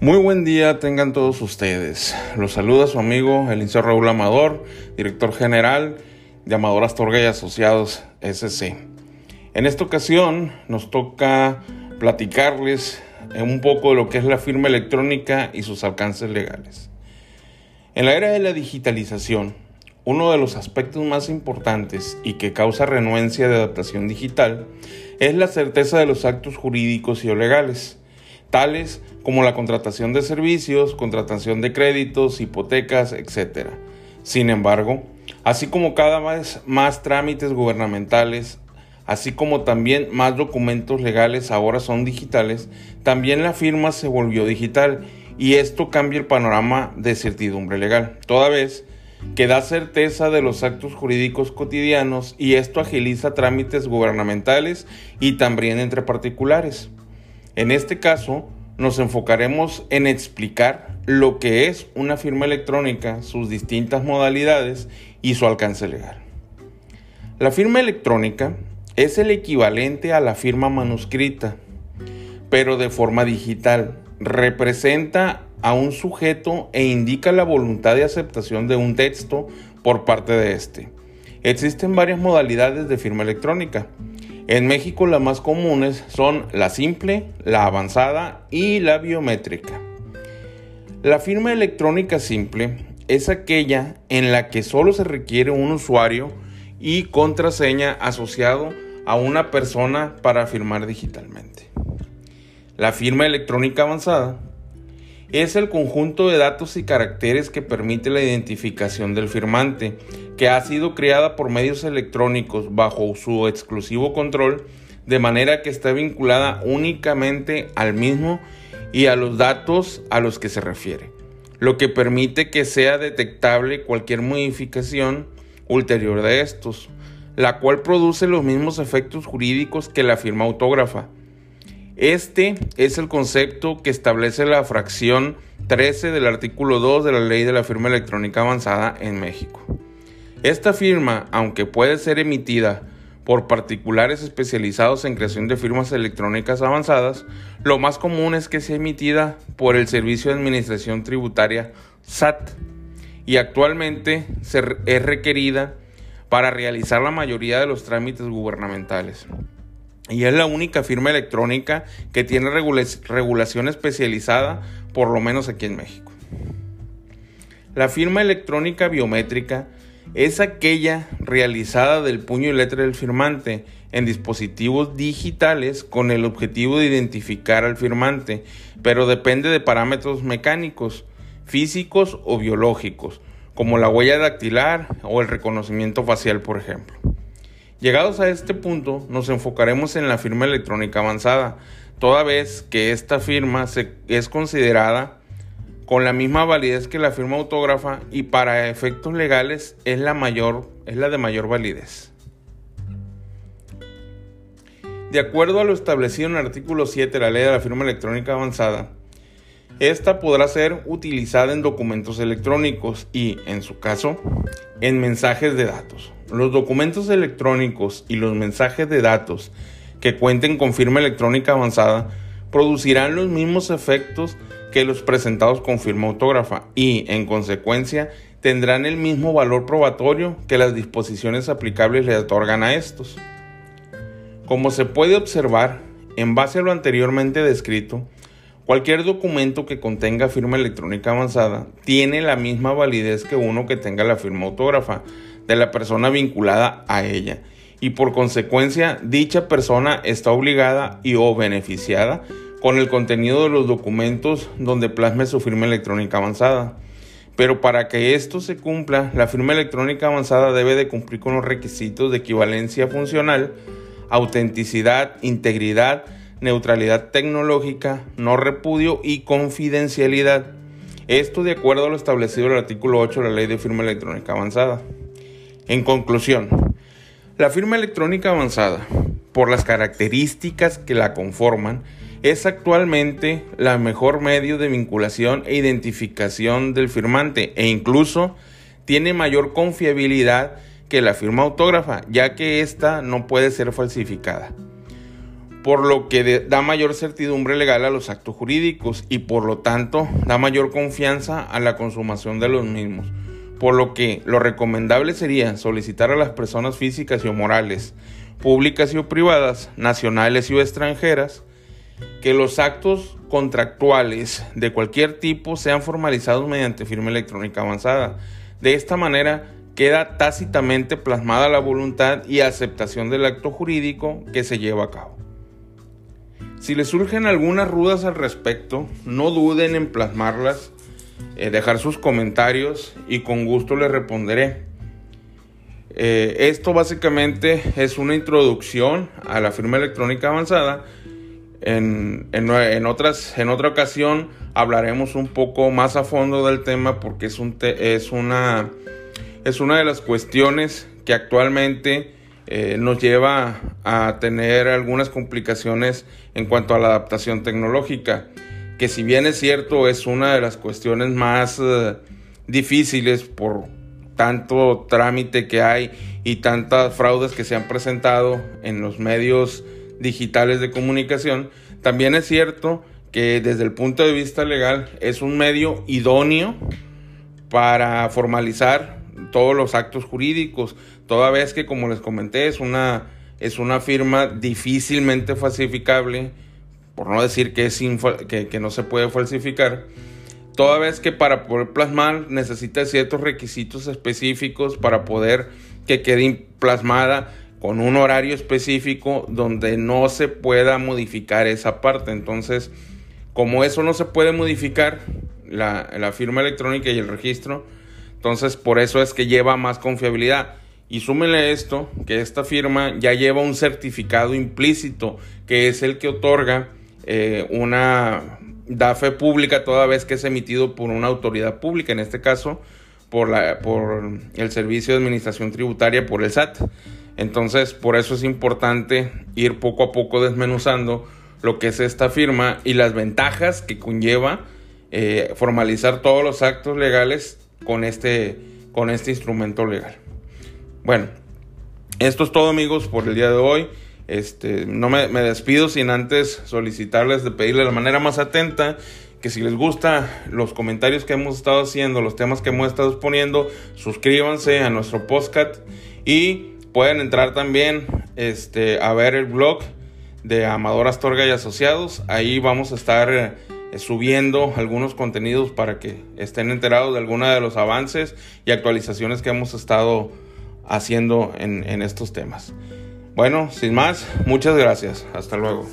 Muy buen día tengan todos ustedes. Los saluda su amigo el licenciado Raúl Amador, director general de Amador Astorga y Asociados SC. En esta ocasión nos toca platicarles un poco de lo que es la firma electrónica y sus alcances legales. En la era de la digitalización, uno de los aspectos más importantes y que causa renuencia de adaptación digital es la certeza de los actos jurídicos y legales tales como la contratación de servicios, contratación de créditos, hipotecas, etc. Sin embargo, así como cada vez más trámites gubernamentales, así como también más documentos legales ahora son digitales, también la firma se volvió digital y esto cambia el panorama de certidumbre legal, toda vez que da certeza de los actos jurídicos cotidianos y esto agiliza trámites gubernamentales y también entre particulares. En este caso, nos enfocaremos en explicar lo que es una firma electrónica, sus distintas modalidades y su alcance legal. La firma electrónica es el equivalente a la firma manuscrita, pero de forma digital. Representa a un sujeto e indica la voluntad de aceptación de un texto por parte de éste. Existen varias modalidades de firma electrónica. En México las más comunes son la simple, la avanzada y la biométrica. La firma electrónica simple es aquella en la que solo se requiere un usuario y contraseña asociado a una persona para firmar digitalmente. La firma electrónica avanzada es el conjunto de datos y caracteres que permite la identificación del firmante, que ha sido creada por medios electrónicos bajo su exclusivo control, de manera que está vinculada únicamente al mismo y a los datos a los que se refiere, lo que permite que sea detectable cualquier modificación ulterior de estos, la cual produce los mismos efectos jurídicos que la firma autógrafa este es el concepto que establece la fracción 13 del artículo 2 de la Ley de la Firma Electrónica Avanzada en México. Esta firma, aunque puede ser emitida por particulares especializados en creación de firmas electrónicas avanzadas, lo más común es que sea emitida por el Servicio de Administración Tributaria SAT y actualmente es requerida para realizar la mayoría de los trámites gubernamentales y es la única firma electrónica que tiene regulación especializada, por lo menos aquí en México. La firma electrónica biométrica es aquella realizada del puño y letra del firmante en dispositivos digitales con el objetivo de identificar al firmante, pero depende de parámetros mecánicos, físicos o biológicos, como la huella dactilar o el reconocimiento facial, por ejemplo. Llegados a este punto, nos enfocaremos en la firma electrónica avanzada, toda vez que esta firma es considerada con la misma validez que la firma autógrafa y para efectos legales es la, mayor, es la de mayor validez. De acuerdo a lo establecido en el artículo 7 de la Ley de la Firma Electrónica Avanzada, esta podrá ser utilizada en documentos electrónicos y, en su caso, en mensajes de datos. Los documentos electrónicos y los mensajes de datos que cuenten con firma electrónica avanzada producirán los mismos efectos que los presentados con firma autógrafa y, en consecuencia, tendrán el mismo valor probatorio que las disposiciones aplicables le otorgan a estos. Como se puede observar, en base a lo anteriormente descrito, Cualquier documento que contenga firma electrónica avanzada tiene la misma validez que uno que tenga la firma autógrafa de la persona vinculada a ella y por consecuencia dicha persona está obligada y o beneficiada con el contenido de los documentos donde plasme su firma electrónica avanzada. Pero para que esto se cumpla, la firma electrónica avanzada debe de cumplir con los requisitos de equivalencia funcional, autenticidad, integridad, neutralidad tecnológica, no repudio y confidencialidad. Esto de acuerdo a lo establecido en el artículo 8 de la Ley de Firma Electrónica Avanzada. En conclusión, la firma electrónica avanzada, por las características que la conforman, es actualmente la mejor medio de vinculación e identificación del firmante e incluso tiene mayor confiabilidad que la firma autógrafa, ya que ésta no puede ser falsificada. Por lo que da mayor certidumbre legal a los actos jurídicos y por lo tanto da mayor confianza a la consumación de los mismos. Por lo que lo recomendable sería solicitar a las personas físicas y o morales, públicas y o privadas, nacionales y o extranjeras, que los actos contractuales de cualquier tipo sean formalizados mediante firma electrónica avanzada. De esta manera queda tácitamente plasmada la voluntad y aceptación del acto jurídico que se lleva a cabo. Si les surgen algunas rudas al respecto, no duden en plasmarlas, eh, dejar sus comentarios y con gusto les responderé. Eh, esto básicamente es una introducción a la firma electrónica avanzada. En, otras, en otra ocasión hablaremos un poco más a fondo del tema porque es, un es, una, es una de las cuestiones que actualmente eh, nos lleva a tener algunas complicaciones en cuanto a la adaptación tecnológica, que si bien es cierto es una de las cuestiones más eh, difíciles por tanto trámite que hay y tantas fraudes que se han presentado en los medios digitales de comunicación, también es cierto que desde el punto de vista legal es un medio idóneo para formalizar todos los actos jurídicos, toda vez que, como les comenté, es una, es una firma difícilmente falsificable, por no decir que, es que, no se puede falsificar, toda vez que para poder plasmar necesita ciertos requisitos específicos para poder que quede plasmada con un horario específico donde no se pueda modificar esa parte. Entonces, como eso no se puede modificar, la, la firma electrónica y el registro, entonces, por eso es que lleva más confiabilidad. Y súmele esto, que esta firma ya lleva un certificado implícito, que es el que otorga eh, una DAFE pública toda vez que es emitido por una autoridad pública, en este caso por, la, por el Servicio de Administración Tributaria, por el SAT. Entonces, por eso es importante ir poco a poco desmenuzando lo que es esta firma y las ventajas que conlleva eh, formalizar todos los actos legales con este, con este instrumento legal. Bueno, esto es todo amigos por el día de hoy. Este, no me, despido sin antes solicitarles de pedirle de la manera más atenta que si les gusta los comentarios que hemos estado haciendo, los temas que hemos estado exponiendo, suscríbanse a nuestro podcast y pueden entrar también este, a ver el blog de Amador Astorga y Asociados. Ahí vamos a estar subiendo algunos contenidos para que estén enterados de algunos de los avances y actualizaciones que hemos estado haciendo en, en estos temas. Bueno, sin más, muchas gracias. Hasta luego.